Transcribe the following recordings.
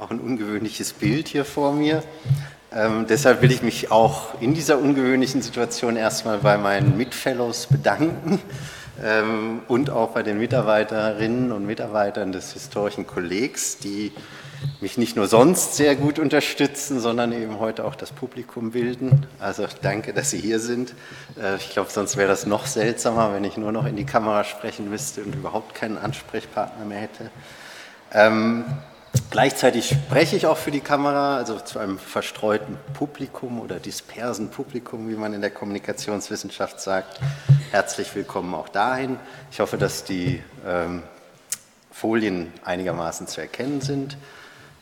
auch ein ungewöhnliches Bild hier vor mir. Ähm, deshalb will ich mich auch in dieser ungewöhnlichen Situation erstmal bei meinen Mitfellows bedanken ähm, und auch bei den Mitarbeiterinnen und Mitarbeitern des historischen Kollegs, die mich nicht nur sonst sehr gut unterstützen, sondern eben heute auch das Publikum bilden. Also danke, dass Sie hier sind. Äh, ich glaube, sonst wäre das noch seltsamer, wenn ich nur noch in die Kamera sprechen müsste und überhaupt keinen Ansprechpartner mehr hätte. Gleichzeitig spreche ich auch für die Kamera, also zu einem verstreuten Publikum oder dispersen Publikum, wie man in der Kommunikationswissenschaft sagt. Herzlich willkommen auch dahin. Ich hoffe, dass die ähm, Folien einigermaßen zu erkennen sind.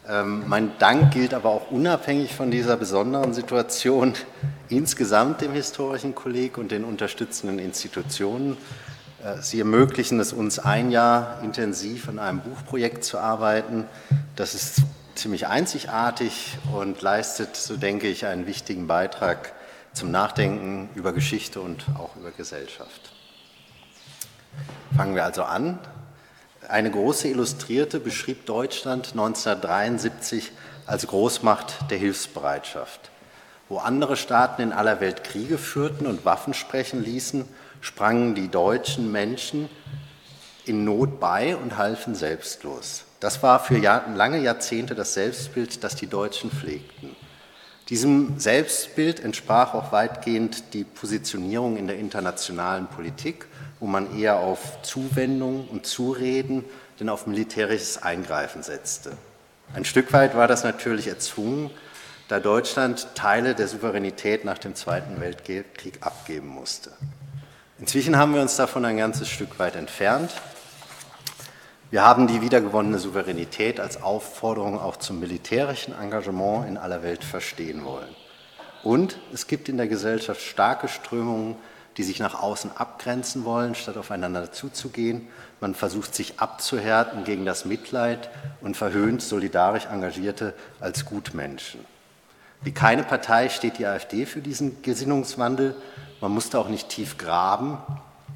Ähm, mein Dank gilt aber auch unabhängig von dieser besonderen Situation insgesamt dem historischen Kolleg und den unterstützenden Institutionen äh, Sie ermöglichen es uns, ein Jahr intensiv an einem Buchprojekt zu arbeiten. Das ist ziemlich einzigartig und leistet, so denke ich, einen wichtigen Beitrag zum Nachdenken über Geschichte und auch über Gesellschaft. Fangen wir also an. Eine große Illustrierte beschrieb Deutschland 1973 als Großmacht der Hilfsbereitschaft. Wo andere Staaten in aller Welt Kriege führten und Waffen sprechen ließen, sprangen die deutschen Menschen in Not bei und halfen selbstlos. Das war für lange Jahrzehnte das Selbstbild, das die Deutschen pflegten. Diesem Selbstbild entsprach auch weitgehend die Positionierung in der internationalen Politik, wo man eher auf Zuwendung und Zureden denn auf militärisches Eingreifen setzte. Ein Stück weit war das natürlich erzwungen, da Deutschland Teile der Souveränität nach dem Zweiten Weltkrieg abgeben musste. Inzwischen haben wir uns davon ein ganzes Stück weit entfernt. Wir haben die wiedergewonnene Souveränität als Aufforderung auch zum militärischen Engagement in aller Welt verstehen wollen. Und es gibt in der Gesellschaft starke Strömungen, die sich nach außen abgrenzen wollen, statt aufeinander zuzugehen. Man versucht sich abzuhärten gegen das Mitleid und verhöhnt solidarisch Engagierte als Gutmenschen. Wie keine Partei steht die AfD für diesen Gesinnungswandel man musste auch nicht tief graben.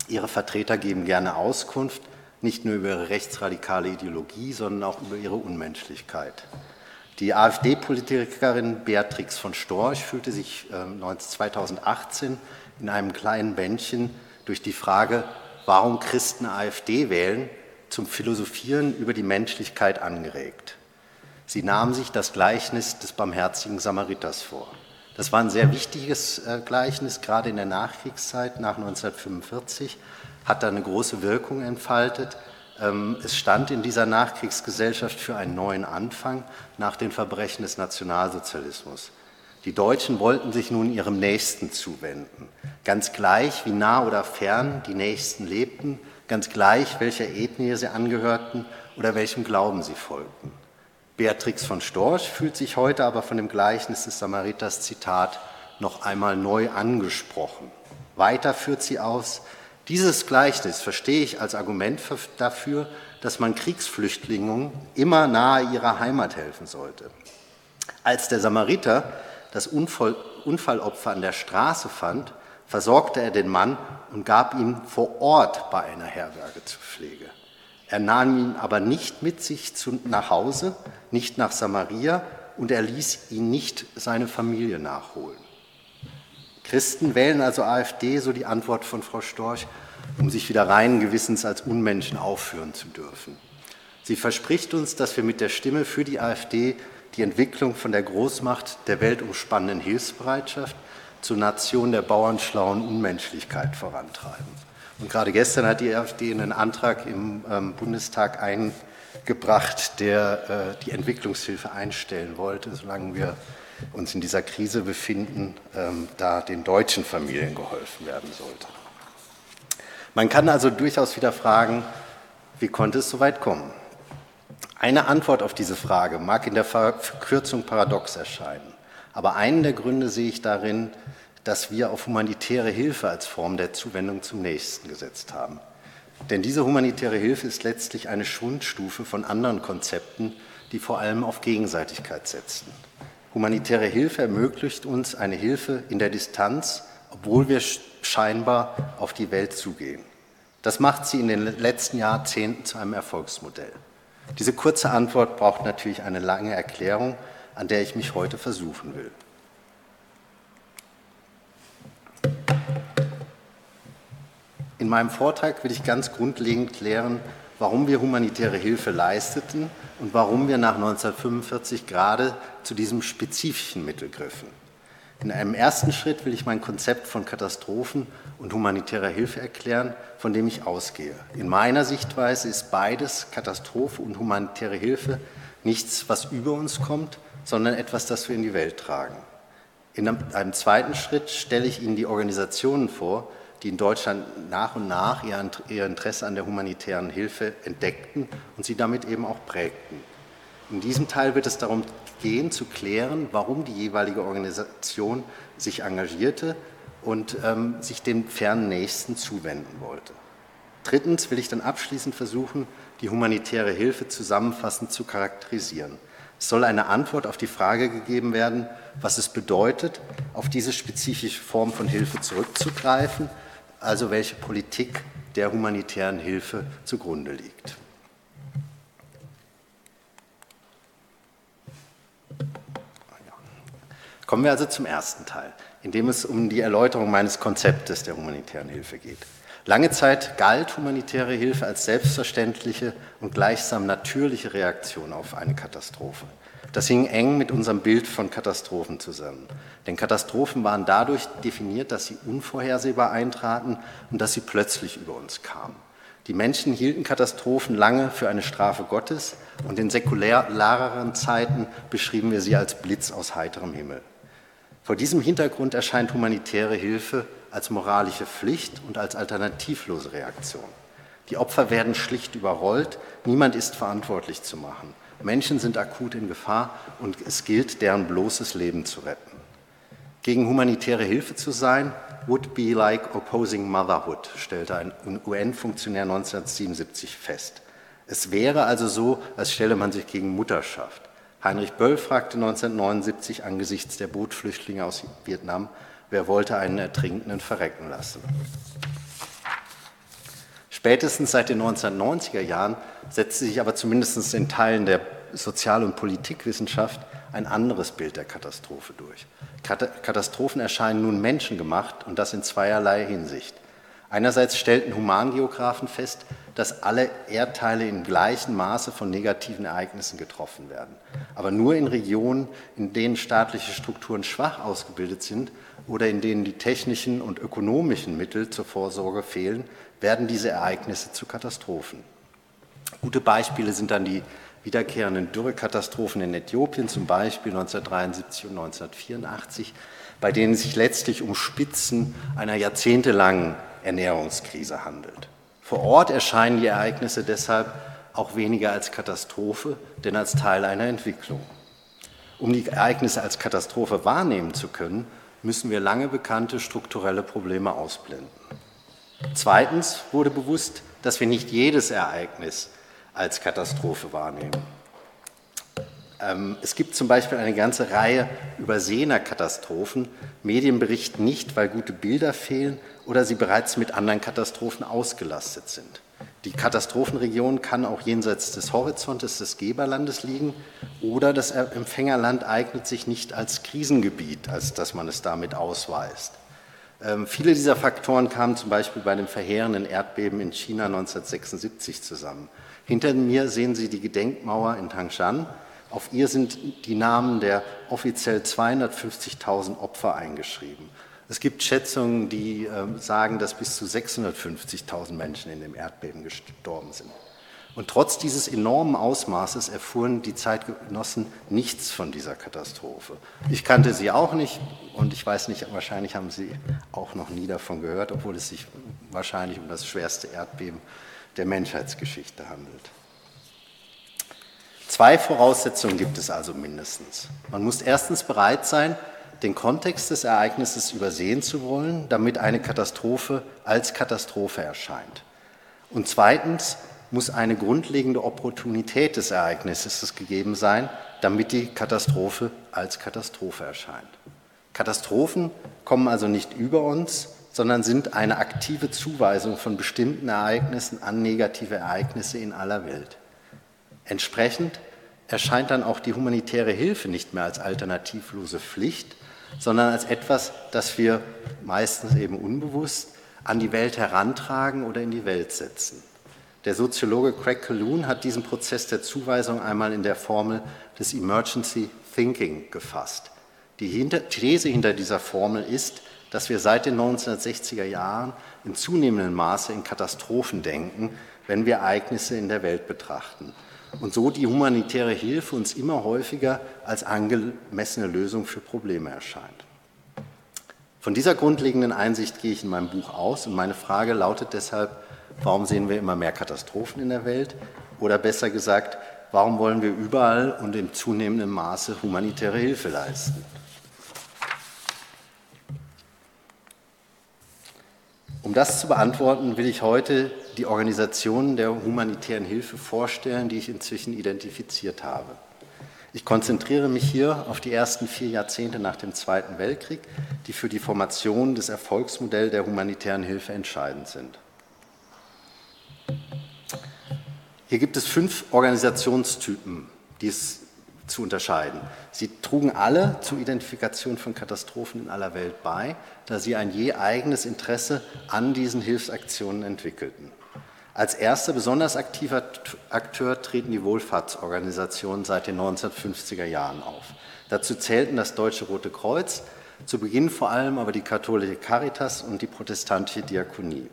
Ihre Vertreter geben gerne Auskunft, nicht nur über ihre rechtsradikale Ideologie, sondern auch über ihre Unmenschlichkeit. Die AfD-Politikerin Beatrix von Storch fühlte sich 2018 ähm, in einem kleinen Bändchen durch die Frage, warum Christen AfD wählen, zum Philosophieren über die Menschlichkeit angeregt. Sie nahm sich das Gleichnis des barmherzigen Samariters vor. Das war ein sehr wichtiges äh, Gleichnis, gerade in der Nachkriegszeit nach 1945, hat da eine große Wirkung entfaltet. Ähm, es stand in dieser Nachkriegsgesellschaft für einen neuen Anfang nach den Verbrechen des Nationalsozialismus. Die Deutschen wollten sich nun ihrem Nächsten zuwenden. Ganz gleich, wie nah oder fern die Nächsten lebten, ganz gleich, welcher Ethnie sie angehörten oder welchem Glauben sie folgten. Beatrix von Storch fühlt sich heute aber von dem Gleichnis des Samariters Zitat noch einmal neu angesprochen. Weiter führt sie aus, dieses Gleichnis verstehe ich als Argument dafür, dass man Kriegsflüchtlingen immer nahe ihrer Heimat helfen sollte. Als der Samariter das Unfallopfer an der Straße fand, versorgte er den Mann und gab ihn vor Ort bei einer Herberge zur Pflege. Er nahm ihn aber nicht mit sich nach Hause, nicht nach Samaria und er ließ ihn nicht seine Familie nachholen. Christen wählen also AfD, so die Antwort von Frau Storch, um sich wieder reinen Gewissens als Unmenschen aufführen zu dürfen. Sie verspricht uns, dass wir mit der Stimme für die AfD die Entwicklung von der Großmacht der weltumspannenden Hilfsbereitschaft zur Nation der bauernschlauen Unmenschlichkeit vorantreiben. Und gerade gestern hat die AfD einen Antrag im ähm, Bundestag eingebracht, der äh, die Entwicklungshilfe einstellen wollte, solange wir uns in dieser Krise befinden, ähm, da den deutschen Familien geholfen werden sollte. Man kann also durchaus wieder fragen, wie konnte es so weit kommen? Eine Antwort auf diese Frage mag in der Verkürzung paradox erscheinen, aber einen der Gründe sehe ich darin, dass wir auf humanitäre Hilfe als Form der Zuwendung zum Nächsten gesetzt haben. Denn diese humanitäre Hilfe ist letztlich eine Schwundstufe von anderen Konzepten, die vor allem auf Gegenseitigkeit setzen. Humanitäre Hilfe ermöglicht uns eine Hilfe in der Distanz, obwohl wir scheinbar auf die Welt zugehen. Das macht sie in den letzten Jahrzehnten zu einem Erfolgsmodell. Diese kurze Antwort braucht natürlich eine lange Erklärung, an der ich mich heute versuchen will. In meinem Vortrag will ich ganz grundlegend klären, warum wir humanitäre Hilfe leisteten und warum wir nach 1945 gerade zu diesem spezifischen Mittel griffen. In einem ersten Schritt will ich mein Konzept von Katastrophen und humanitärer Hilfe erklären, von dem ich ausgehe. In meiner Sichtweise ist beides, Katastrophe und humanitäre Hilfe, nichts, was über uns kommt, sondern etwas, das wir in die Welt tragen. In einem zweiten Schritt stelle ich Ihnen die Organisationen vor, die in Deutschland nach und nach ihr Interesse an der humanitären Hilfe entdeckten und sie damit eben auch prägten. In diesem Teil wird es darum gehen, zu klären, warum die jeweilige Organisation sich engagierte und ähm, sich dem fernen Nächsten zuwenden wollte. Drittens will ich dann abschließend versuchen, die humanitäre Hilfe zusammenfassend zu charakterisieren. Es soll eine Antwort auf die Frage gegeben werden, was es bedeutet, auf diese spezifische Form von Hilfe zurückzugreifen also welche Politik der humanitären Hilfe zugrunde liegt. Kommen wir also zum ersten Teil, in dem es um die Erläuterung meines Konzeptes der humanitären Hilfe geht. Lange Zeit galt humanitäre Hilfe als selbstverständliche und gleichsam natürliche Reaktion auf eine Katastrophe. Das hing eng mit unserem Bild von Katastrophen zusammen. Denn Katastrophen waren dadurch definiert, dass sie unvorhersehbar eintraten und dass sie plötzlich über uns kamen. Die Menschen hielten Katastrophen lange für eine Strafe Gottes und in säkulareren Zeiten beschrieben wir sie als Blitz aus heiterem Himmel. Vor diesem Hintergrund erscheint humanitäre Hilfe als moralische Pflicht und als alternativlose Reaktion. Die Opfer werden schlicht überrollt, niemand ist verantwortlich zu machen. Menschen sind akut in Gefahr und es gilt, deren bloßes Leben zu retten. Gegen humanitäre Hilfe zu sein, would be like opposing motherhood, stellte ein UN-Funktionär 1977 fest. Es wäre also so, als stelle man sich gegen Mutterschaft. Heinrich Böll fragte 1979 angesichts der Bootflüchtlinge aus Vietnam, wer wollte einen Ertrinkenden verrecken lassen. Spätestens seit den 1990er Jahren setzte sich aber zumindest in Teilen der Sozial- und Politikwissenschaft ein anderes Bild der Katastrophe durch. Katastrophen erscheinen nun menschengemacht und das in zweierlei Hinsicht. Einerseits stellten Humangeografen fest, dass alle Erdteile in gleichem Maße von negativen Ereignissen getroffen werden. Aber nur in Regionen, in denen staatliche Strukturen schwach ausgebildet sind oder in denen die technischen und ökonomischen Mittel zur Vorsorge fehlen, werden diese Ereignisse zu Katastrophen. Gute Beispiele sind dann die wiederkehrenden Dürrekatastrophen in Äthiopien, zum Beispiel 1973 und 1984, bei denen sich letztlich um Spitzen einer jahrzehntelangen Ernährungskrise handelt. Vor Ort erscheinen die Ereignisse deshalb auch weniger als Katastrophe, denn als Teil einer Entwicklung. Um die Ereignisse als Katastrophe wahrnehmen zu können, müssen wir lange bekannte strukturelle Probleme ausblenden. Zweitens wurde bewusst, dass wir nicht jedes Ereignis als Katastrophe wahrnehmen. Ähm, es gibt zum Beispiel eine ganze Reihe übersehener Katastrophen. Medien berichten nicht, weil gute Bilder fehlen oder sie bereits mit anderen Katastrophen ausgelastet sind. Die Katastrophenregion kann auch jenseits des Horizontes des Geberlandes liegen oder das Empfängerland eignet sich nicht als Krisengebiet, als dass man es damit ausweist. Ähm, viele dieser Faktoren kamen zum Beispiel bei dem verheerenden Erdbeben in China 1976 zusammen. Hinter mir sehen Sie die Gedenkmauer in Tangshan. Auf ihr sind die Namen der offiziell 250.000 Opfer eingeschrieben. Es gibt Schätzungen, die äh, sagen, dass bis zu 650.000 Menschen in dem Erdbeben gestorben sind. Und trotz dieses enormen Ausmaßes erfuhren die Zeitgenossen nichts von dieser Katastrophe. Ich kannte sie auch nicht und ich weiß nicht, wahrscheinlich haben sie auch noch nie davon gehört, obwohl es sich wahrscheinlich um das schwerste Erdbeben der Menschheitsgeschichte handelt. Zwei Voraussetzungen gibt es also mindestens. Man muss erstens bereit sein, den Kontext des Ereignisses übersehen zu wollen, damit eine Katastrophe als Katastrophe erscheint. Und zweitens muss eine grundlegende Opportunität des Ereignisses gegeben sein, damit die Katastrophe als Katastrophe erscheint. Katastrophen kommen also nicht über uns, sondern sind eine aktive Zuweisung von bestimmten Ereignissen an negative Ereignisse in aller Welt. Entsprechend erscheint dann auch die humanitäre Hilfe nicht mehr als alternativlose Pflicht, sondern als etwas, das wir meistens eben unbewusst an die Welt herantragen oder in die Welt setzen. Der Soziologe Craig Calhoun hat diesen Prozess der Zuweisung einmal in der Formel des Emergency Thinking gefasst. Die These hinter dieser Formel ist, dass wir seit den 1960er Jahren in zunehmendem Maße in Katastrophen denken, wenn wir Ereignisse in der Welt betrachten. Und so die humanitäre Hilfe uns immer häufiger als angemessene Lösung für Probleme erscheint. Von dieser grundlegenden Einsicht gehe ich in meinem Buch aus und meine Frage lautet deshalb, Warum sehen wir immer mehr Katastrophen in der Welt? Oder besser gesagt, warum wollen wir überall und in zunehmendem Maße humanitäre Hilfe leisten? Um das zu beantworten, will ich heute die Organisationen der humanitären Hilfe vorstellen, die ich inzwischen identifiziert habe. Ich konzentriere mich hier auf die ersten vier Jahrzehnte nach dem Zweiten Weltkrieg, die für die Formation des Erfolgsmodells der humanitären Hilfe entscheidend sind. Hier gibt es fünf Organisationstypen, die es zu unterscheiden. Sie trugen alle zur Identifikation von Katastrophen in aller Welt bei, da sie ein je eigenes Interesse an diesen Hilfsaktionen entwickelten. Als erster besonders aktiver Akteur treten die Wohlfahrtsorganisationen seit den 1950er Jahren auf. Dazu zählten das Deutsche Rote Kreuz, zu Beginn vor allem aber die katholische Caritas und die protestantische Diakonie.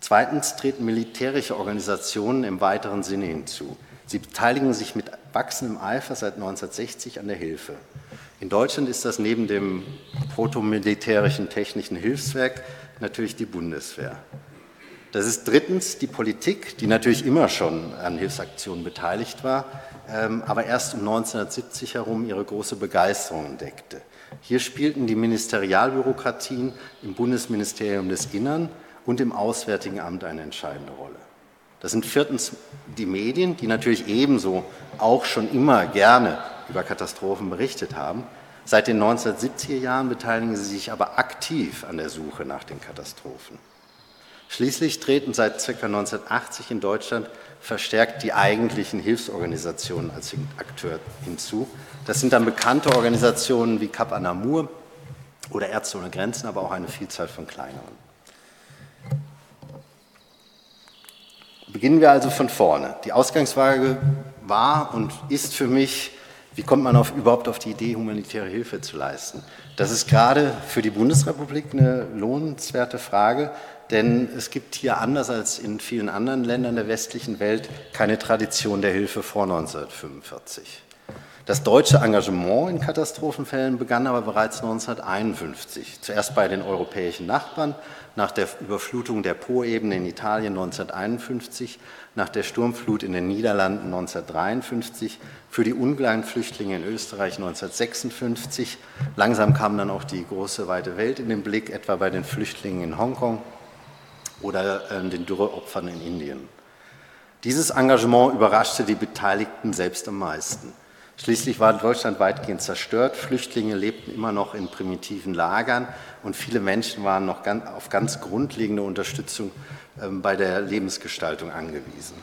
Zweitens treten militärische Organisationen im weiteren Sinne hinzu. Sie beteiligen sich mit wachsendem Eifer seit 1960 an der Hilfe. In Deutschland ist das neben dem protomilitärischen technischen Hilfswerk natürlich die Bundeswehr. Das ist drittens die Politik, die natürlich immer schon an Hilfsaktionen beteiligt war, ähm, aber erst um 1970 herum ihre große Begeisterung entdeckte. Hier spielten die Ministerialbürokratien im Bundesministerium des Innern und im Auswärtigen Amt eine entscheidende Rolle. Das sind viertens die Medien, die natürlich ebenso auch schon immer gerne über Katastrophen berichtet haben. Seit den 1970er Jahren beteiligen sie sich aber aktiv an der Suche nach den Katastrophen. Schließlich treten seit ca. 1980 in Deutschland verstärkt die eigentlichen Hilfsorganisationen als Akteur hinzu. Das sind dann bekannte Organisationen wie Cap Anamur oder Ärzte ohne Grenzen, aber auch eine Vielzahl von kleineren. Beginnen wir also von vorne. Die Ausgangsfrage war und ist für mich, wie kommt man auf, überhaupt auf die Idee, humanitäre Hilfe zu leisten? Das ist gerade für die Bundesrepublik eine lohnenswerte Frage, denn es gibt hier anders als in vielen anderen Ländern der westlichen Welt keine Tradition der Hilfe vor 1945. Das deutsche Engagement in Katastrophenfällen begann aber bereits 1951, zuerst bei den europäischen Nachbarn, nach der Überflutung der Po-Ebene in Italien 1951, nach der Sturmflut in den Niederlanden 1953, für die ungleichen Flüchtlinge in Österreich 1956. Langsam kam dann auch die große weite Welt in den Blick, etwa bei den Flüchtlingen in Hongkong oder äh, den Dürreopfern in Indien. Dieses Engagement überraschte die Beteiligten selbst am meisten. Schließlich war Deutschland weitgehend zerstört. Flüchtlinge lebten immer noch in primitiven Lagern und viele Menschen waren noch auf ganz grundlegende Unterstützung ähm, bei der Lebensgestaltung angewiesen.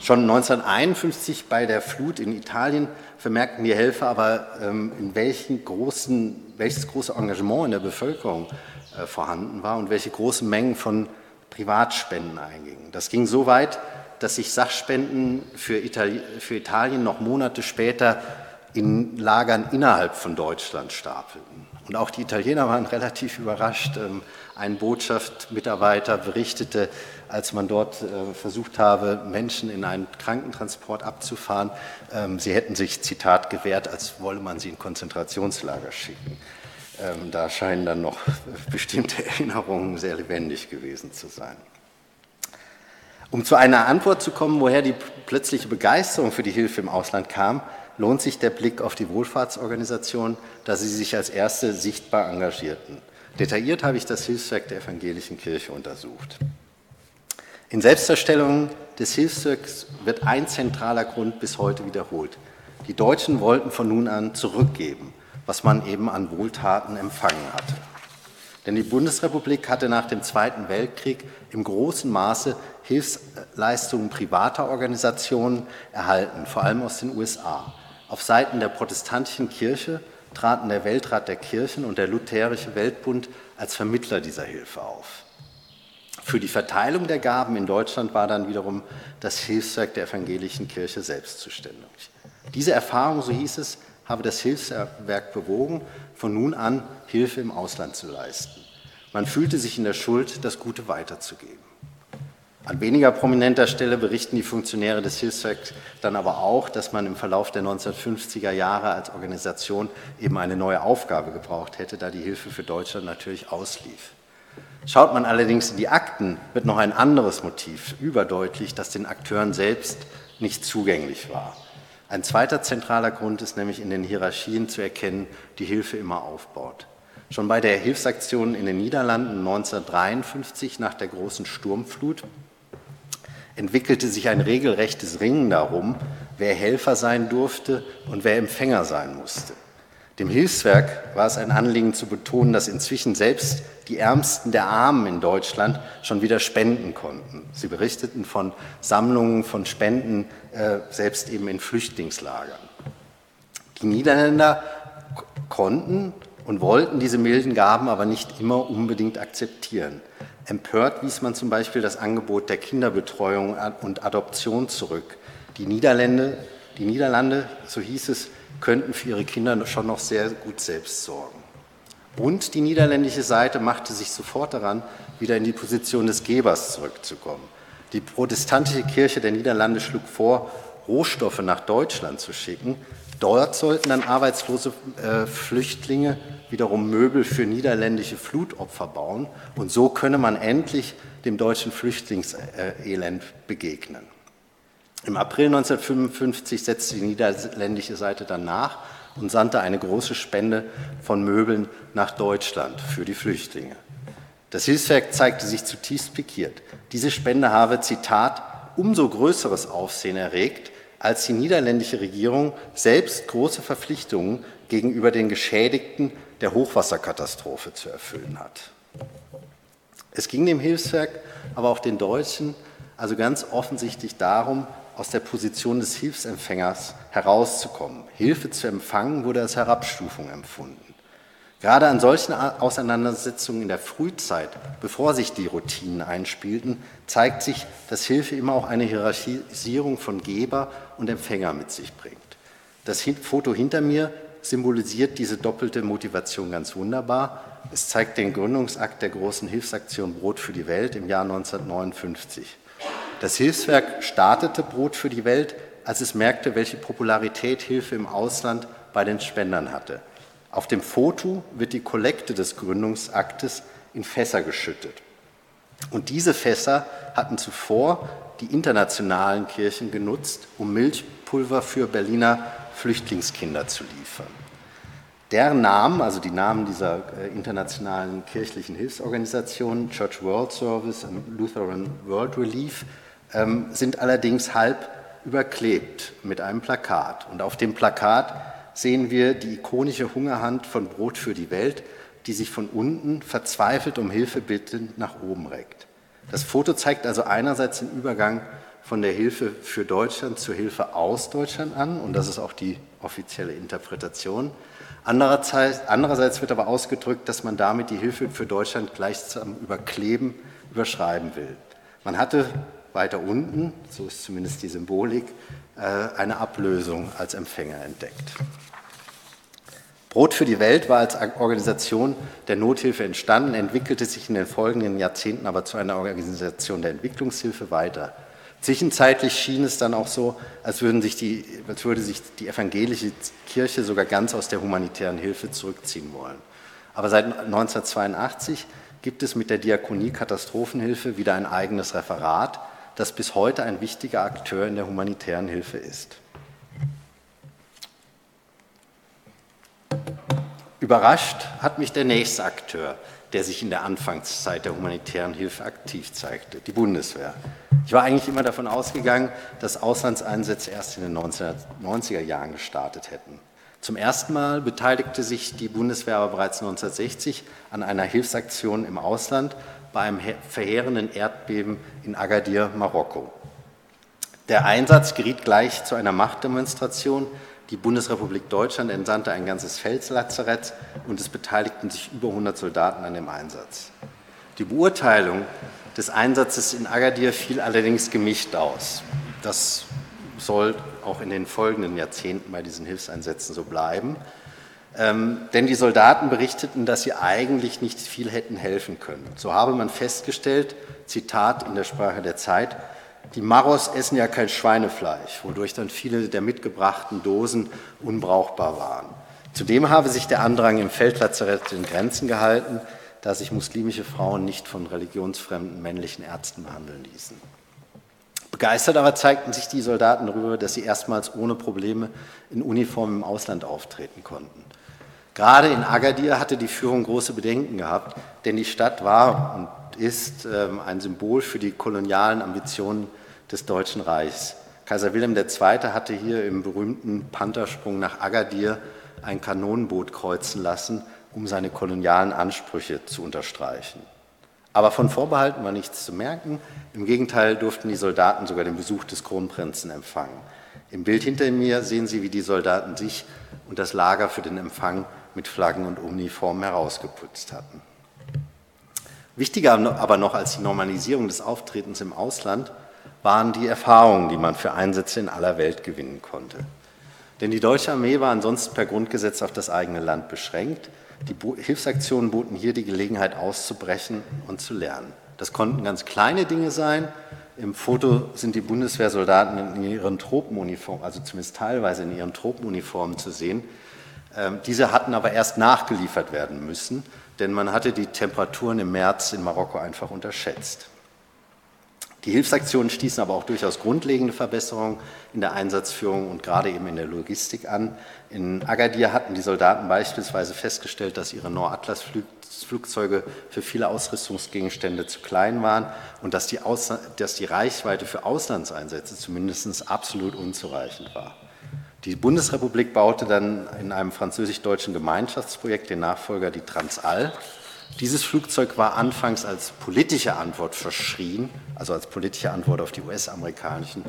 Schon 1951 bei der Flut in Italien vermerkten die Helfer aber, ähm, in welchen großen, welches große Engagement in der Bevölkerung vorhanden war und welche großen Mengen von Privatspenden eingingen. Das ging so weit, dass sich Sachspenden für, Itali für Italien noch Monate später in Lagern innerhalb von Deutschland stapelten. Und auch die Italiener waren relativ überrascht. Ähm, ein Botschaftsmitarbeiter berichtete, als man dort äh, versucht habe, Menschen in einen Krankentransport abzufahren, ähm, sie hätten sich, Zitat, gewehrt, als wolle man sie in Konzentrationslager schicken. Ähm, da scheinen dann noch bestimmte Erinnerungen sehr lebendig gewesen zu sein. Um zu einer Antwort zu kommen, woher die plötzliche Begeisterung für die Hilfe im Ausland kam, lohnt sich der Blick auf die Wohlfahrtsorganisation, da sie sich als erste sichtbar engagierten. Detailliert habe ich das Hilfswerk der evangelischen Kirche untersucht. In Selbstdarstellungen des Hilfswerks wird ein zentraler Grund bis heute wiederholt. Die Deutschen wollten von nun an zurückgeben, was man eben an Wohltaten empfangen hatte. Denn die Bundesrepublik hatte nach dem Zweiten Weltkrieg im großen Maße Hilfsleistungen privater Organisationen erhalten, vor allem aus den USA. Auf Seiten der protestantischen Kirche traten der Weltrat der Kirchen und der Lutherische Weltbund als Vermittler dieser Hilfe auf. Für die Verteilung der Gaben in Deutschland war dann wiederum das Hilfswerk der evangelischen Kirche selbst zuständig. Diese Erfahrung, so hieß es, habe das Hilfswerk bewogen, von nun an Hilfe im Ausland zu leisten. Man fühlte sich in der Schuld, das Gute weiterzugeben. An weniger prominenter Stelle berichten die Funktionäre des Hilfswerks dann aber auch, dass man im Verlauf der 1950er Jahre als Organisation eben eine neue Aufgabe gebraucht hätte, da die Hilfe für Deutschland natürlich auslief. Schaut man allerdings in die Akten, wird noch ein anderes Motiv überdeutlich, das den Akteuren selbst nicht zugänglich war. Ein zweiter zentraler Grund ist nämlich in den Hierarchien zu erkennen, die Hilfe immer aufbaut. Schon bei der Hilfsaktion in den Niederlanden 1953 nach der großen Sturmflut entwickelte sich ein regelrechtes Ringen darum, wer Helfer sein durfte und wer Empfänger sein musste. Dem Hilfswerk war es ein Anliegen zu betonen, dass inzwischen selbst die Ärmsten der Armen in Deutschland schon wieder spenden konnten. Sie berichteten von Sammlungen von Spenden, äh, selbst eben in Flüchtlingslagern. Die Niederländer konnten und wollten diese milden Gaben aber nicht immer unbedingt akzeptieren. Empört wies man zum Beispiel das Angebot der Kinderbetreuung und Adoption zurück. Die Niederlande, die Niederlande, so hieß es, könnten für ihre Kinder schon noch sehr gut selbst sorgen. Und die niederländische Seite machte sich sofort daran, wieder in die Position des Gebers zurückzukommen. Die protestantische Kirche der Niederlande schlug vor, Rohstoffe nach Deutschland zu schicken. Dort sollten dann arbeitslose äh, Flüchtlinge wiederum Möbel für niederländische Flutopfer bauen. Und so könne man endlich dem deutschen Flüchtlingselend begegnen. Im April 1955 setzte die niederländische Seite dann nach und sandte eine große Spende von Möbeln nach Deutschland für die Flüchtlinge. Das Hilfswerk zeigte sich zutiefst pikiert. Diese Spende habe, Zitat, umso größeres Aufsehen erregt, als die niederländische Regierung selbst große Verpflichtungen gegenüber den Geschädigten der Hochwasserkatastrophe zu erfüllen hat. Es ging dem Hilfswerk, aber auch den Deutschen also ganz offensichtlich darum, aus der Position des Hilfsempfängers herauszukommen. Hilfe zu empfangen wurde als Herabstufung empfunden. Gerade an solchen Auseinandersetzungen in der Frühzeit, bevor sich die Routinen einspielten, zeigt sich, dass Hilfe immer auch eine Hierarchisierung von Geber und Empfänger mit sich bringt. Das Foto hinter mir symbolisiert diese doppelte Motivation ganz wunderbar. Es zeigt den Gründungsakt der großen Hilfsaktion Brot für die Welt im Jahr 1959. Das Hilfswerk startete Brot für die Welt, als es merkte, welche Popularität Hilfe im Ausland bei den Spendern hatte. Auf dem Foto wird die Kollekte des Gründungsaktes in Fässer geschüttet. Und diese Fässer hatten zuvor die internationalen Kirchen genutzt, um Milchpulver für Berliner Flüchtlingskinder zu liefern. Deren Namen, also die Namen dieser äh, internationalen kirchlichen Hilfsorganisationen, Church World Service und Lutheran World Relief, sind allerdings halb überklebt mit einem Plakat. Und auf dem Plakat sehen wir die ikonische Hungerhand von Brot für die Welt, die sich von unten verzweifelt um Hilfe bittend nach oben reckt. Das Foto zeigt also einerseits den Übergang von der Hilfe für Deutschland zur Hilfe aus Deutschland an, und das ist auch die offizielle Interpretation. Andererseits, andererseits wird aber ausgedrückt, dass man damit die Hilfe für Deutschland gleichsam überkleben, überschreiben will. Man hatte weiter unten, so ist zumindest die Symbolik, äh, eine Ablösung als Empfänger entdeckt. Brot für die Welt war als Organisation der Nothilfe entstanden, entwickelte sich in den folgenden Jahrzehnten aber zu einer Organisation der Entwicklungshilfe weiter. Zwischenzeitlich schien es dann auch so, als, sich die, als würde sich die evangelische Kirche sogar ganz aus der humanitären Hilfe zurückziehen wollen. Aber seit 1982 gibt es mit der Diakonie Katastrophenhilfe wieder ein eigenes Referat, das bis heute ein wichtiger Akteur in der humanitären Hilfe ist. Überrascht hat mich der nächste Akteur, der sich in der Anfangszeit der humanitären Hilfe aktiv zeigte, die Bundeswehr. Ich war eigentlich immer davon ausgegangen, dass Auslandseinsätze erst in den 1990er Jahren gestartet hätten. Zum ersten Mal beteiligte sich die Bundeswehr aber bereits 1960 an einer Hilfsaktion im Ausland bei einem verheerenden Erdbeben in Agadir, Marokko. Der Einsatz geriet gleich zu einer Machtdemonstration. Die Bundesrepublik Deutschland entsandte ein ganzes Felslazarett und es beteiligten sich über 100 Soldaten an dem Einsatz. Die Beurteilung des Einsatzes in Agadir fiel allerdings gemischt aus. Das soll auch in den folgenden Jahrzehnten bei diesen Hilfseinsätzen so bleiben. Ähm, denn die Soldaten berichteten, dass sie eigentlich nicht viel hätten helfen können. So habe man festgestellt, Zitat in der Sprache der Zeit, die Maros essen ja kein Schweinefleisch, wodurch dann viele der mitgebrachten Dosen unbrauchbar waren. Zudem habe sich der Andrang im Feldlazarett in Grenzen gehalten, da sich muslimische Frauen nicht von religionsfremden männlichen Ärzten behandeln ließen. Begeistert aber zeigten sich die Soldaten darüber, dass sie erstmals ohne Probleme in Uniform im Ausland auftreten konnten. Gerade in Agadir hatte die Führung große Bedenken gehabt, denn die Stadt war und ist ähm, ein Symbol für die kolonialen Ambitionen des Deutschen Reichs. Kaiser Wilhelm II. hatte hier im berühmten Panthersprung nach Agadir ein Kanonenboot kreuzen lassen, um seine kolonialen Ansprüche zu unterstreichen. Aber von Vorbehalten war nichts zu merken. Im Gegenteil durften die Soldaten sogar den Besuch des Kronprinzen empfangen. Im Bild hinter mir sehen Sie, wie die Soldaten sich und das Lager für den Empfang mit Flaggen und Uniformen herausgeputzt hatten. Wichtiger aber noch als die Normalisierung des Auftretens im Ausland waren die Erfahrungen, die man für Einsätze in aller Welt gewinnen konnte. Denn die deutsche Armee war ansonsten per Grundgesetz auf das eigene Land beschränkt. Die Hilfsaktionen boten hier die Gelegenheit auszubrechen und zu lernen. Das konnten ganz kleine Dinge sein. Im Foto sind die Bundeswehrsoldaten in ihren Tropenuniformen, also zumindest teilweise in ihren Tropenuniformen zu sehen. Ähm, diese hatten aber erst nachgeliefert werden müssen, denn man hatte die Temperaturen im März in Marokko einfach unterschätzt. Die Hilfsaktionen stießen aber auch durchaus grundlegende Verbesserungen in der Einsatzführung und gerade eben in der Logistik an. In Agadir hatten die Soldaten beispielsweise festgestellt, dass ihre Nord-Atlas-Flugzeuge für viele Ausrüstungsgegenstände zu klein waren und dass die, dass die Reichweite für Auslandseinsätze zumindest absolut unzureichend war. Die Bundesrepublik baute dann in einem französisch-deutschen Gemeinschaftsprojekt den Nachfolger, die Transall, dieses Flugzeug war anfangs als politische Antwort verschrien, also als politische Antwort auf die US-amerikanischen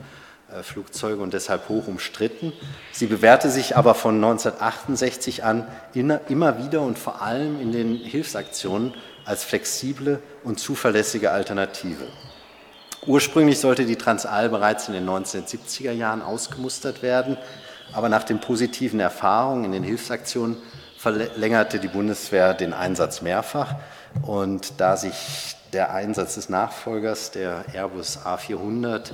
äh, Flugzeuge und deshalb hoch umstritten. Sie bewährte sich aber von 1968 an immer wieder und vor allem in den Hilfsaktionen als flexible und zuverlässige Alternative. Ursprünglich sollte die Transall bereits in den 1970er Jahren ausgemustert werden, aber nach den positiven Erfahrungen in den Hilfsaktionen verlängerte die Bundeswehr den Einsatz mehrfach. Und da sich der Einsatz des Nachfolgers, der Airbus A400,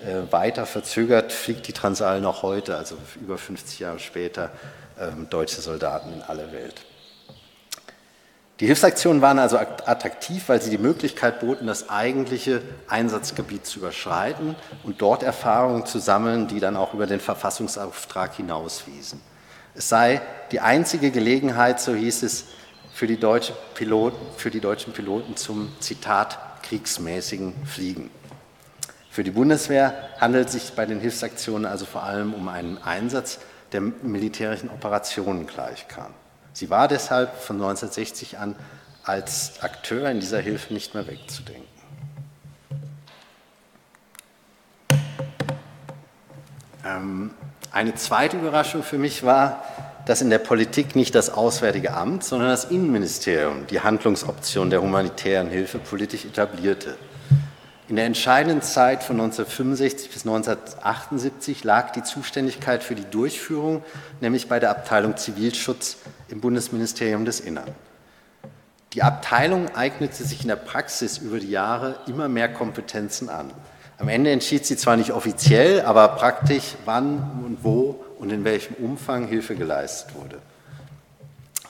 äh, weiter verzögert, fliegt die Transall noch heute, also über 50 Jahre später, ähm, deutsche Soldaten in alle Welt. Die Hilfsaktionen waren also attraktiv, weil sie die Möglichkeit boten, das eigentliche Einsatzgebiet zu überschreiten und dort Erfahrungen zu sammeln, die dann auch über den Verfassungsauftrag hinauswiesen. Es sei die einzige Gelegenheit, so hieß es, für die, deutsche Piloten, für die deutschen Piloten zum Zitat kriegsmäßigen Fliegen. Für die Bundeswehr handelt es sich bei den Hilfsaktionen also vor allem um einen Einsatz, der militärischen Operationen gleichkam. Sie war deshalb von 1960 an als Akteur in dieser Hilfe nicht mehr wegzudenken. Ähm, eine zweite Überraschung für mich war, dass in der Politik nicht das Auswärtige Amt, sondern das Innenministerium die Handlungsoption der humanitären Hilfe politisch etablierte. In der entscheidenden Zeit von 1965 bis 1978 lag die Zuständigkeit für die Durchführung nämlich bei der Abteilung Zivilschutz im Bundesministerium des Innern. Die Abteilung eignete sich in der Praxis über die Jahre immer mehr Kompetenzen an. Am Ende entschied sie zwar nicht offiziell, aber praktisch, wann und wo und in welchem Umfang Hilfe geleistet wurde.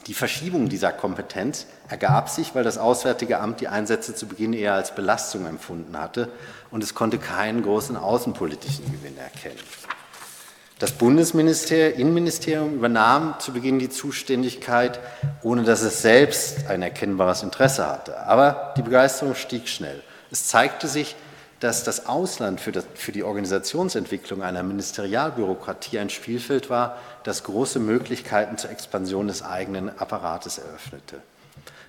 Die Verschiebung dieser Kompetenz ergab sich, weil das Auswärtige Amt die Einsätze zu Beginn eher als Belastung empfunden hatte und es konnte keinen großen außenpolitischen Gewinn erkennen. Das Bundesinnenministerium übernahm zu Beginn die Zuständigkeit, ohne dass es selbst ein erkennbares Interesse hatte. Aber die Begeisterung stieg schnell. Es zeigte sich, dass das Ausland für, das, für, die Organisationsentwicklung einer Ministerialbürokratie ein Spielfeld war, das große Möglichkeiten zur Expansion des eigenen Apparates eröffnete.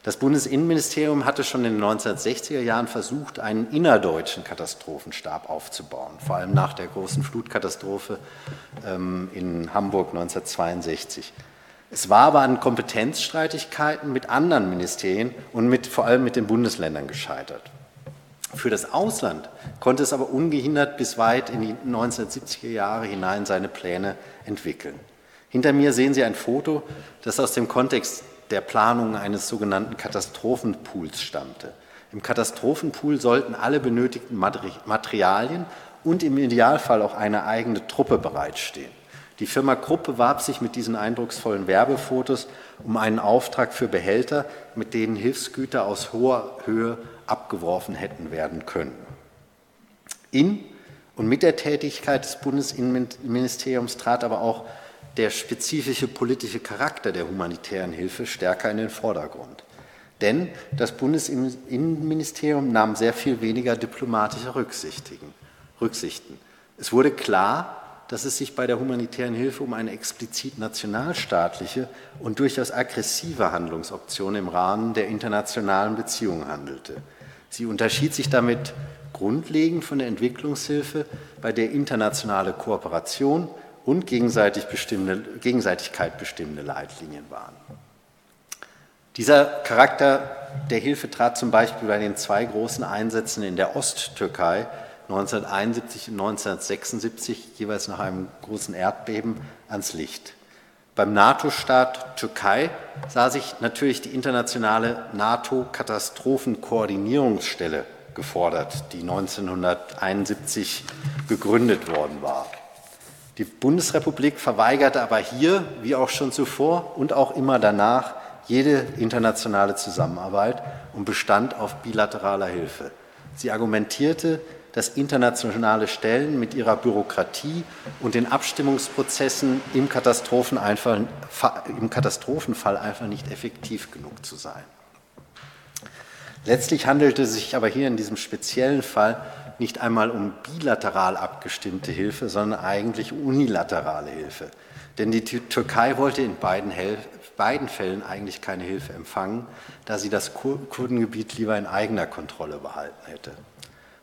Das Bundesinnenministerium hatte schon in den 1960er Jahren versucht, einen innerdeutschen Katastrophenstab aufzubauen, vor allem nach der großen Flutkatastrophe ähm, in Hamburg 1962. Es war aber an Kompetenzstreitigkeiten mit anderen Ministerien und mit, vor allem mit den Bundesländern gescheitert. Für das Ausland konnte es aber ungehindert bis weit in die 1970er Jahre hinein seine Pläne entwickeln. Hinter mir sehen Sie ein Foto, das aus dem Kontext der Planung eines sogenannten Katastrophenpools stammte. Im Katastrophenpool sollten alle benötigten Materialien und im Idealfall auch eine eigene Truppe bereitstehen. Die Firma Krupp bewarb sich mit diesen eindrucksvollen Werbefotos um einen Auftrag für Behälter, mit denen Hilfsgüter aus hoher Höhe abgeworfen hätten werden können. In und mit der Tätigkeit des Bundesinnenministeriums trat aber auch der spezifische politische Charakter der humanitären Hilfe stärker in den Vordergrund. Denn das Bundesinnenministerium nahm sehr viel weniger diplomatische Rücksichten. Es wurde klar, dass es sich bei der humanitären Hilfe um eine explizit nationalstaatliche und durchaus aggressive Handlungsoption im Rahmen der internationalen Beziehungen handelte. Sie unterschied sich damit grundlegend von der Entwicklungshilfe, bei der internationale Kooperation und gegenseitig bestimmende, Gegenseitigkeit bestimmende Leitlinien waren. Dieser Charakter der Hilfe trat zum Beispiel bei den zwei großen Einsätzen in der Osttürkei 1971 und 1976 jeweils nach einem großen Erdbeben ans Licht. Beim NATO-Staat Türkei sah sich natürlich die internationale NATO-Katastrophenkoordinierungsstelle gefordert, die 1971 gegründet worden war. Die Bundesrepublik verweigerte aber hier, wie auch schon zuvor und auch immer danach, jede internationale Zusammenarbeit und bestand auf bilateraler Hilfe. Sie argumentierte, dass internationale Stellen mit ihrer Bürokratie und den Abstimmungsprozessen im, Katastrophenfall einfach nicht effektiv genug zu sein. Letztlich handelte es sich aber hier in diesem speziellen Fall nicht einmal um bilateral abgestimmte Hilfe, sondern eigentlich unilaterale Hilfe. Denn die Türkei wollte in beiden, beiden Fällen eigentlich keine Hilfe empfangen, da sie das Kurdengebiet lieber in eigener Kontrolle behalten hätte.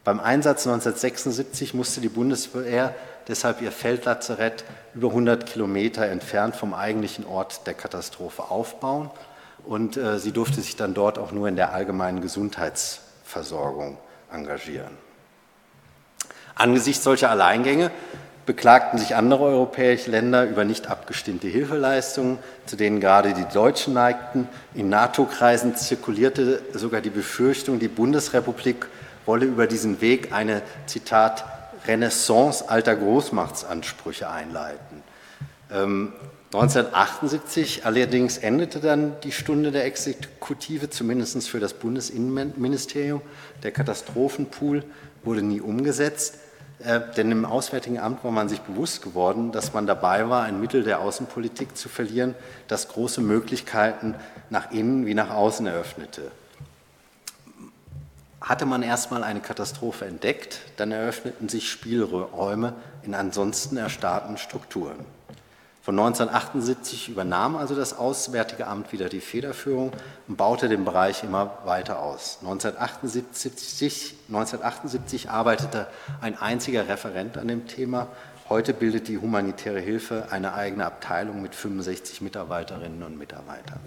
Beim Einsatz 1976 musste die Bundeswehr deshalb ihr Feldlazarett über 100 Kilometer entfernt vom eigentlichen Ort der Katastrophe aufbauen und äh, sie durfte sich dann dort auch nur in der allgemeinen Gesundheitsversorgung engagieren. Angesichts solcher Alleingänge beklagten sich andere europäische Länder über nicht abgestimmte Hilfeleistungen, zu denen gerade die Deutschen neigten. In NATO-Kreisen zirkulierte sogar die Befürchtung, die Bundesrepublik wolle über diesen Weg eine, Zitat, Renaissance alter Großmachtsansprüche einleiten. Ähm, 1978 allerdings endete dann die Stunde der Exekutive, zumindest für das Bundesinnenministerium. Der Katastrophenpool wurde nie umgesetzt. Äh, denn im Auswärtigen Amt war man sich bewusst geworden, dass man dabei war, ein Mittel der Außenpolitik zu verlieren, das große Möglichkeiten nach innen wie nach außen eröffnete. Hatte man erstmal eine Katastrophe entdeckt, dann eröffneten sich Spielräume in ansonsten erstarrten Strukturen. Von 1978 übernahm also das Auswärtige Amt wieder die Federführung und baute den Bereich immer weiter aus. 1978, 1978 arbeitete ein einziger Referent an dem Thema. Heute bildet die humanitäre Hilfe eine eigene Abteilung mit 65 Mitarbeiterinnen und Mitarbeitern.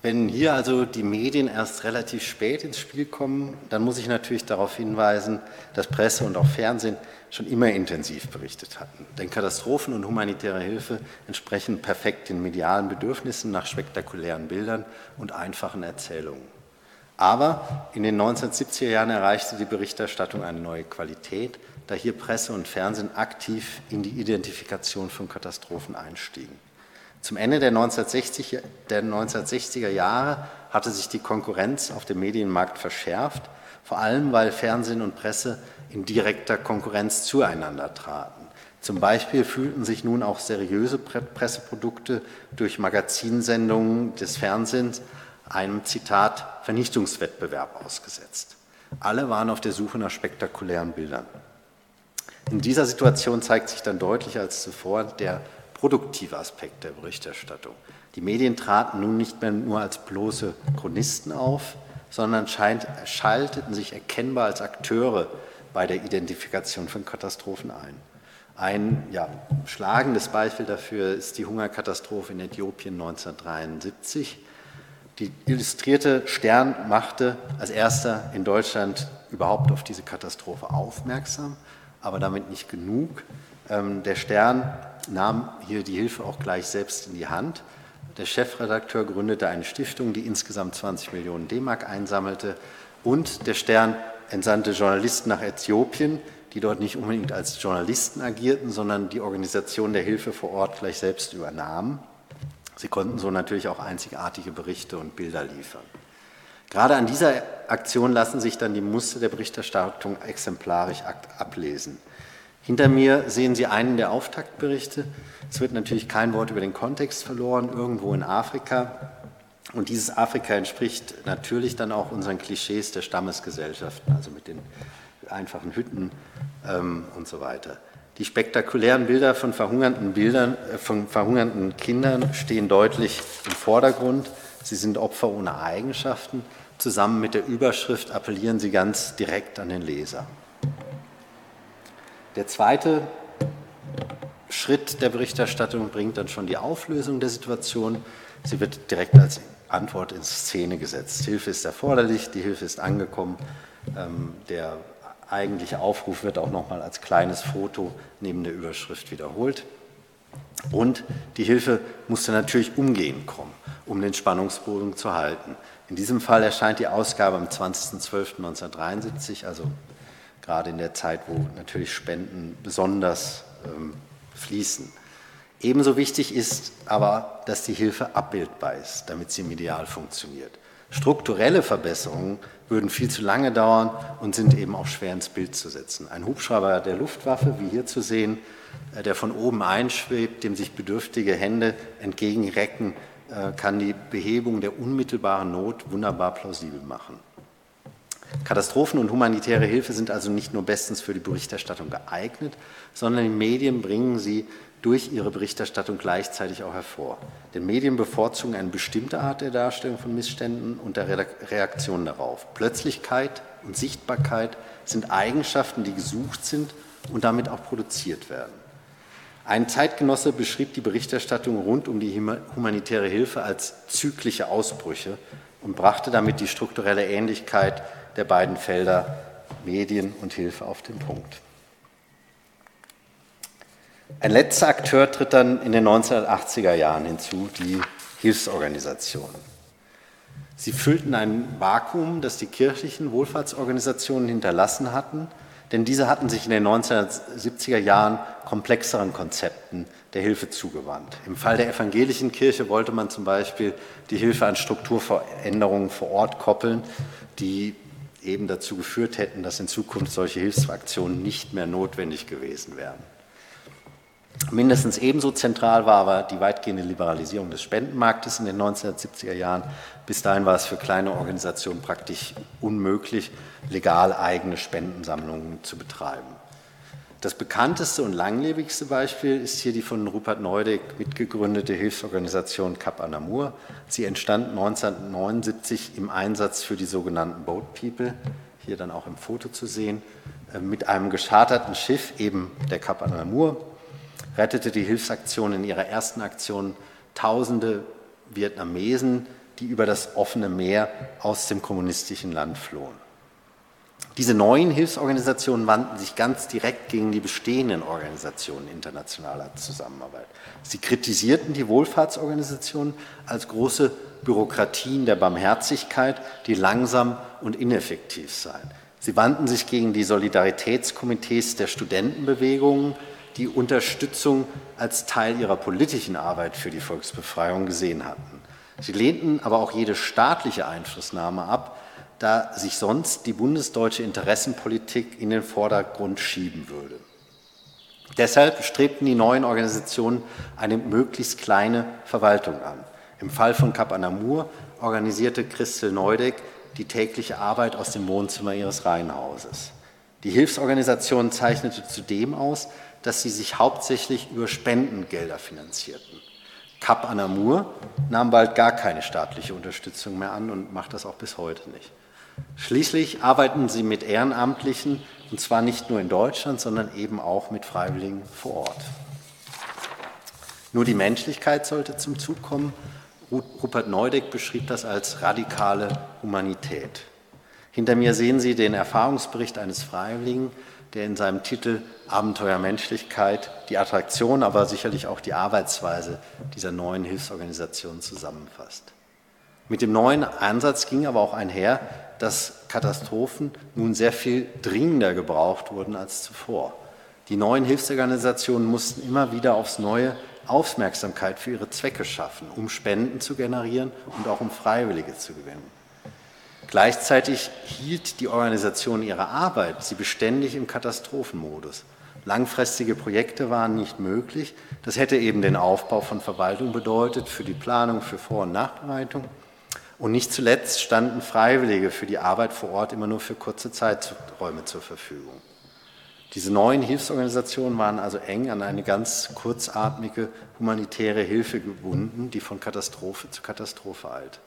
Wenn hier also die Medien erst relativ spät ins Spiel kommen, dann muss ich natürlich darauf hinweisen, dass Presse und auch Fernsehen schon immer intensiv berichtet hatten. Denn Katastrophen und humanitäre Hilfe entsprechen perfekt den medialen Bedürfnissen nach spektakulären Bildern und einfachen Erzählungen. Aber in den 1970er Jahren erreichte die Berichterstattung eine neue Qualität, da hier Presse und Fernsehen aktiv in die Identifikation von Katastrophen einstiegen. Zum Ende der, 1960, der 1960er Jahre hatte sich die Konkurrenz auf dem Medienmarkt verschärft, vor allem weil Fernsehen und Presse in direkter Konkurrenz zueinander traten. Zum Beispiel fühlten sich nun auch seriöse Presseprodukte durch Magazinsendungen des Fernsehens einem Zitat Vernichtungswettbewerb ausgesetzt. Alle waren auf der Suche nach spektakulären Bildern. In dieser Situation zeigt sich dann deutlicher als zuvor der produktive Aspekt der Berichterstattung. Die Medien traten nun nicht mehr nur als bloße Chronisten auf, sondern schalteten sich erkennbar als Akteure bei der Identifikation von Katastrophen ein. Ein ja, schlagendes Beispiel dafür ist die Hungerkatastrophe in Äthiopien 1973. Die illustrierte Stern machte als erster in Deutschland überhaupt auf diese Katastrophe aufmerksam, aber damit nicht genug. Ähm, der Stern nahm hier die Hilfe auch gleich selbst in die Hand. Der Chefredakteur gründete eine Stiftung, die insgesamt 20 Millionen D-Mark einsammelte und der Stern entsandte Journalisten nach Äthiopien, die dort nicht unbedingt als Journalisten agierten, sondern die Organisation der Hilfe vor Ort gleich selbst übernahmen. Sie konnten so natürlich auch einzigartige Berichte und Bilder liefern. Gerade an dieser Aktion lassen sich dann die Muster der Berichterstattung exemplarisch ablesen. Hinter mir sehen Sie einen der Auftaktberichte. Es wird natürlich kein Wort über den Kontext verloren, irgendwo in Afrika. Und dieses Afrika entspricht natürlich dann auch unseren Klischees der Stammesgesellschaften, also mit den einfachen Hütten ähm, und so weiter. Die spektakulären Bilder von verhungernden, Bildern, äh, von verhungernden Kindern stehen deutlich im Vordergrund. Sie sind Opfer ohne Eigenschaften. Zusammen mit der Überschrift appellieren sie ganz direkt an den Leser. Der zweite Schritt der Berichterstattung bringt dann schon die Auflösung der Situation. Sie wird direkt als Antwort in Szene gesetzt. Hilfe ist erforderlich, die Hilfe ist angekommen. Ähm, der eigentliche Aufruf wird auch nochmal als kleines Foto neben der Überschrift wiederholt. Und die Hilfe musste natürlich umgehend kommen, um den Spannungsbogen zu halten. In diesem Fall erscheint die Ausgabe am 20.12.1973, also gerade in der Zeit, wo natürlich Spenden besonders ähm, fließen. Ebenso wichtig ist aber, dass die Hilfe abbildbar ist, damit sie medial funktioniert. Strukturelle Verbesserungen würden viel zu lange dauern und sind eben auch schwer ins Bild zu setzen. Ein Hubschrauber der Luftwaffe, wie hier zu sehen, äh, der von oben einschwebt, dem sich bedürftige Hände entgegenrecken, äh, kann die Behebung der unmittelbaren Not wunderbar plausibel machen. Katastrophen und humanitäre Hilfe sind also nicht nur bestens für die Berichterstattung geeignet, sondern die Medien bringen sie durch ihre Berichterstattung gleichzeitig auch hervor. Denn Medien bevorzugen eine bestimmte Art der Darstellung von Missständen und der Reaktion darauf. Plötzlichkeit und Sichtbarkeit sind Eigenschaften, die gesucht sind und damit auch produziert werden. Ein Zeitgenosse beschrieb die Berichterstattung rund um die humanitäre Hilfe als zyklische Ausbrüche und brachte damit die strukturelle Ähnlichkeit der beiden Felder Medien und Hilfe auf den Punkt. Ein letzter Akteur tritt dann in den 1980er Jahren hinzu, die Hilfsorganisationen. Sie füllten ein Vakuum, das die kirchlichen Wohlfahrtsorganisationen hinterlassen hatten, denn diese hatten sich in den 1970er Jahren komplexeren Konzepten der Hilfe zugewandt. Im Fall der evangelischen Kirche wollte man zum Beispiel die Hilfe an Strukturveränderungen vor Ort koppeln, die eben dazu geführt hätten, dass in Zukunft solche Hilfsaktionen nicht mehr notwendig gewesen wären. Mindestens ebenso zentral war aber die weitgehende Liberalisierung des Spendenmarktes in den 1970er Jahren. Bis dahin war es für kleine Organisationen praktisch unmöglich, legal eigene Spendensammlungen zu betreiben. Das bekannteste und langlebigste Beispiel ist hier die von Rupert Neudeck mitgegründete Hilfsorganisation Cap Anamur. Sie entstand 1979 im Einsatz für die sogenannten Boat People, hier dann auch im Foto zu sehen, äh, mit einem gescharterten Schiff, eben der Cap Anamur, rettete die Hilfsaktion in ihrer ersten Aktion Tausende Vietnamesen, die über das offene Meer aus dem kommunistischen Land flohen. Diese neuen Hilfsorganisationen wandten sich ganz direkt gegen die bestehenden Organisationen internationaler Zusammenarbeit. Sie kritisierten die Wohlfahrtsorganisationen als große Bürokratien der Barmherzigkeit, die langsam und ineffektiv seien. Sie wandten sich gegen die Solidaritätskomitees der Studentenbewegungen, die Unterstützung als Teil ihrer politischen Arbeit für die Volksbefreiung gesehen hatten. Sie lehnten aber auch jede staatliche Einflussnahme ab, da sich sonst die bundesdeutsche Interessenpolitik in den Vordergrund schieben würde. Deshalb strebten die neuen Organisationen eine möglichst kleine Verwaltung an. Im Fall von Kap Anamur organisierte Christel Neudeck die tägliche Arbeit aus dem Wohnzimmer ihres Reihenhauses. Die Hilfsorganisation zeichnete zudem aus, dass sie sich hauptsächlich über Spendengelder finanzierten. Kap Anamur nahm bald gar keine staatliche Unterstützung mehr an und macht das auch bis heute nicht. Schließlich arbeiten sie mit Ehrenamtlichen, und zwar nicht nur in Deutschland, sondern eben auch mit Freiwilligen vor Ort. Nur die Menschlichkeit sollte zum Zug kommen. Rupert Neudeck beschrieb das als radikale Humanität. Hinter mir sehen Sie den Erfahrungsbericht eines Freiwilligen, der in seinem Titel Abenteuer Menschlichkeit die Attraktion, aber sicherlich auch die Arbeitsweise dieser neuen Hilfsorganisation zusammenfasst. Mit dem neuen Ansatz ging aber auch einher, dass Katastrophen nun sehr viel dringender gebraucht wurden als zuvor. Die neuen Hilfsorganisationen mussten immer wieder aufs Neue Aufmerksamkeit für ihre Zwecke schaffen, um Spenden zu generieren und auch um Freiwillige zu gewinnen. Gleichzeitig hielt die Organisation ihre Arbeit sie beständig im Katastrophenmodus. Langfristige Projekte waren nicht möglich. Das hätte eben den Aufbau von Verwaltung bedeutet für die Planung, für Vor- und Nachbereitung. Und nicht zuletzt standen Freiwillige für die Arbeit vor Ort immer nur für kurze Zeiträume zur Verfügung. Diese neuen Hilfsorganisationen waren also eng an eine ganz kurzatmige humanitäre Hilfe gebunden, die von Katastrophe zu Katastrophe eilt.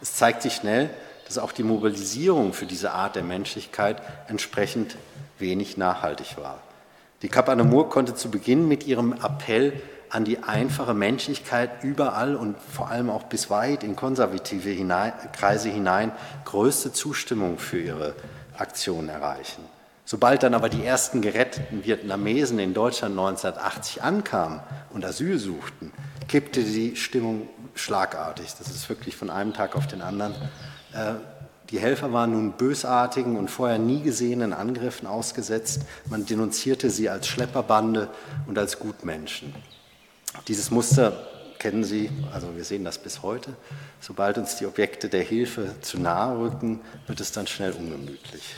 Es zeigt sich schnell, dass auch die Mobilisierung für diese Art der Menschlichkeit entsprechend wenig nachhaltig war. Die Kap Anamur konnte zu Beginn mit ihrem Appell an die einfache Menschlichkeit überall und vor allem auch bis weit in konservative hinein, Kreise hinein größte Zustimmung für ihre Aktion erreichen. Sobald dann aber die ersten geretteten Vietnamesen in Deutschland 1980 ankamen und Asyl suchten, kippte die Stimmung schlagartig. Das ist wirklich von einem Tag auf den anderen. Äh, die Helfer waren nun bösartigen und vorher nie gesehenen Angriffen ausgesetzt. Man denunzierte sie als Schlepperbande und als Gutmenschen. Dieses Muster kennen Sie, also wir sehen das bis heute. Sobald uns die Objekte der Hilfe zu nahe rücken, wird es dann schnell ungemütlich.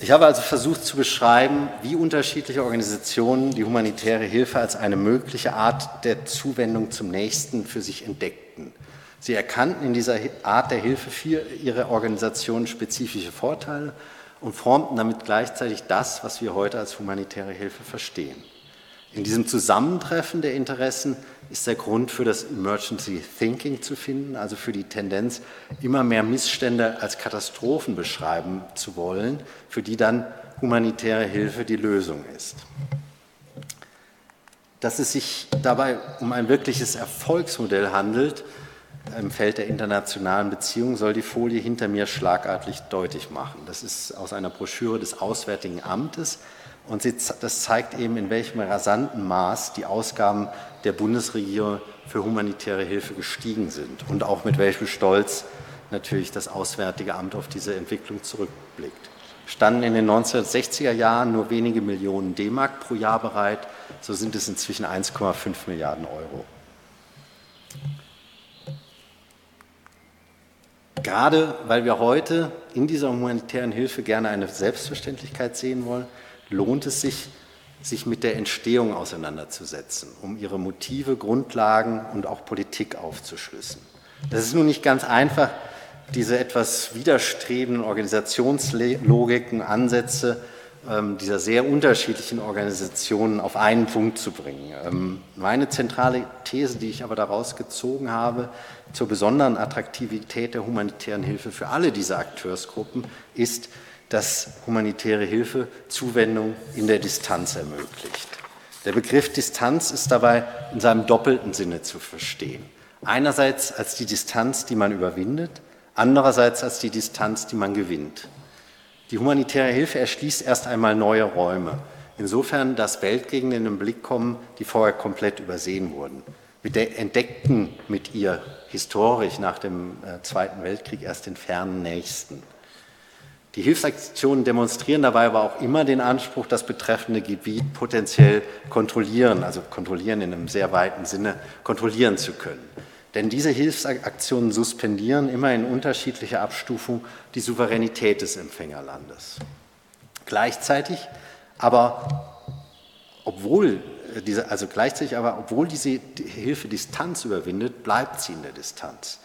Ich habe also versucht zu beschreiben, wie unterschiedliche Organisationen die humanitäre Hilfe als eine mögliche Art der Zuwendung zum Nächsten für sich entdeckten. Sie erkannten in dieser Art der Hilfe für ihre Organisation spezifische Vorteile und formten damit gleichzeitig das, was wir heute als humanitäre Hilfe verstehen. In diesem Zusammentreffen der Interessen ist der Grund für das Emergency Thinking zu finden, also für die Tendenz, immer mehr Missstände als Katastrophen beschreiben zu wollen, für die dann humanitäre Hilfe die Lösung ist. Dass es sich dabei um ein wirkliches Erfolgsmodell handelt, im Feld der internationalen Beziehungen soll die Folie hinter mir schlagartig deutlich machen. Das ist aus einer Broschüre des Auswärtigen Amtes und sie, das zeigt eben, in welchem rasanten Maß die Ausgaben der Bundesregierung für humanitäre Hilfe gestiegen sind und auch mit welchem Stolz natürlich das Auswärtige Amt auf diese Entwicklung zurückblickt. Standen in den 1960er Jahren nur wenige Millionen D-Mark pro Jahr bereit, so sind es inzwischen 1,5 Milliarden Euro. Gerade weil wir heute in dieser humanitären Hilfe gerne eine Selbstverständlichkeit sehen wollen, lohnt es sich, sich mit der Entstehung auseinanderzusetzen, um ihre Motive, Grundlagen und auch Politik aufzuschlüssen. Das ist nun nicht ganz einfach, diese etwas widerstrebenden Organisationslogiken, Ansätze dieser sehr unterschiedlichen Organisationen auf einen Punkt zu bringen. Ähm, meine zentrale These, die ich aber daraus gezogen habe, zur besonderen Attraktivität der humanitären Hilfe für alle diese Akteursgruppen ist, dass humanitäre Hilfe Zuwendung in der Distanz ermöglicht. Der Begriff Distanz ist dabei in seinem doppelten Sinne zu verstehen. Einerseits als die Distanz, die man überwindet, andererseits als die Distanz, die man gewinnt. Die humanitäre Hilfe erschließt erst einmal neue Räume, insofern, dass Weltgegenden in den Blick kommen, die vorher komplett übersehen wurden. Wir entdeckten mit ihr historisch nach dem äh, Zweiten Weltkrieg erst den fernen Nächsten. Die Hilfsaktionen demonstrieren dabei aber auch immer den Anspruch, das betreffende Gebiet potenziell kontrollieren, also kontrollieren in einem sehr weiten Sinne, kontrollieren zu können. Denn diese Hilfsaktionen suspendieren immer in unterschiedlicher Abstufung die Souveränität des Empfängerlandes. Gleichzeitig aber, obwohl diese, also gleichzeitig aber, obwohl diese Hilfe Distanz überwindet, bleibt sie in der Distanz.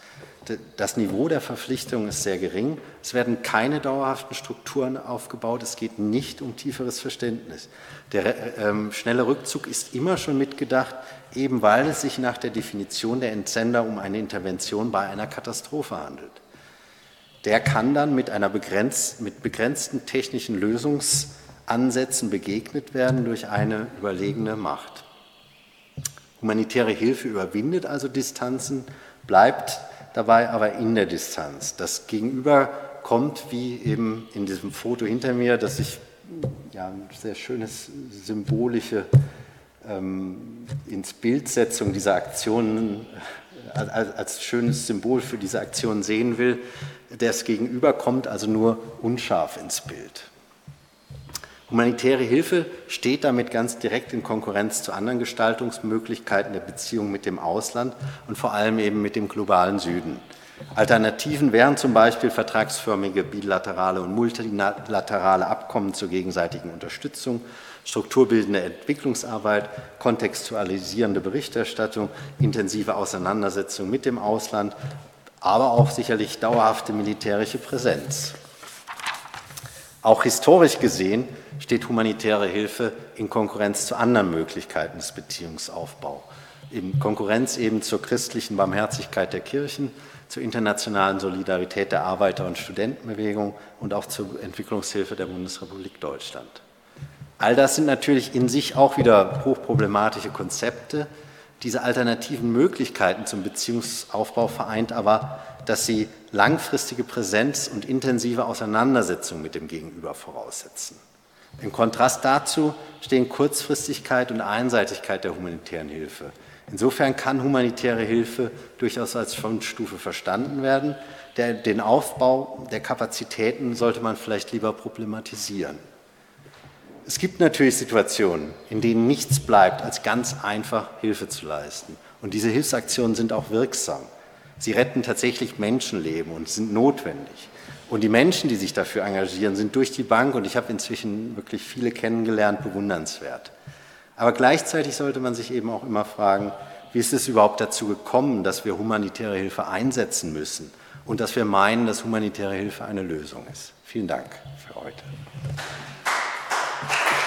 Das Niveau der Verpflichtung ist sehr gering. Es werden keine dauerhaften Strukturen aufgebaut. Es geht nicht um tieferes Verständnis. Der ähm, schnelle Rückzug ist immer schon mitgedacht, eben weil es sich nach der Definition der Entsender um eine Intervention bei einer Katastrophe handelt. Der kann dann mit, einer begrenzt, mit begrenzten technischen Lösungsansätzen begegnet werden durch eine überlegene Macht. Humanitäre Hilfe überwindet also Distanzen, bleibt dabei aber in der Distanz. Das Gegenüber kommt, wie eben in diesem Foto hinter mir, das ich ja, ein sehr schönes symbolische ähm, ins Bildsetzung dieser Aktionen äh, als, als, schönes Symbol für diese Aktion sehen will. Das Gegenüber kommt also nur unscharf ins Bild. Humanitäre Hilfe steht damit ganz direkt in Konkurrenz zu anderen Gestaltungsmöglichkeiten der Beziehung mit dem Ausland und vor allem eben mit dem globalen Süden. Alternativen wären zum Beispiel vertragsförmige bilaterale und multilaterale Abkommen zur gegenseitigen Unterstützung, strukturbildende Entwicklungsarbeit, kontextualisierende Berichterstattung, intensive Auseinandersetzung mit dem Ausland, aber auch sicherlich dauerhafte militärische Präsenz. Auch historisch gesehen steht humanitäre Hilfe in Konkurrenz zu anderen Möglichkeiten des Beziehungsaufbaus. In Konkurrenz eben zur christlichen Barmherzigkeit der Kirchen, zur internationalen Solidarität der Arbeiter- und Studentenbewegung und auch zur Entwicklungshilfe der Bundesrepublik Deutschland. All das sind natürlich in sich auch wieder hochproblematische Konzepte. Diese alternativen Möglichkeiten zum Beziehungsaufbau vereint aber dass sie langfristige Präsenz und intensive Auseinandersetzung mit dem Gegenüber voraussetzen. Im Kontrast dazu stehen Kurzfristigkeit und Einseitigkeit der humanitären Hilfe. Insofern kann humanitäre Hilfe durchaus als Frontstufe verstanden werden. Der, den Aufbau der Kapazitäten sollte man vielleicht lieber problematisieren. Es gibt natürlich Situationen, in denen nichts bleibt, als ganz einfach Hilfe zu leisten. Und diese Hilfsaktionen sind auch wirksam. Sie retten tatsächlich Menschenleben und sind notwendig. Und die Menschen, die sich dafür engagieren, sind durch die Bank, und ich habe inzwischen wirklich viele kennengelernt, bewundernswert. Aber gleichzeitig sollte man sich eben auch immer fragen, wie ist es überhaupt dazu gekommen, dass wir humanitäre Hilfe einsetzen müssen und dass wir meinen, dass humanitäre Hilfe eine Lösung ist. Vielen Dank für heute. Gracias.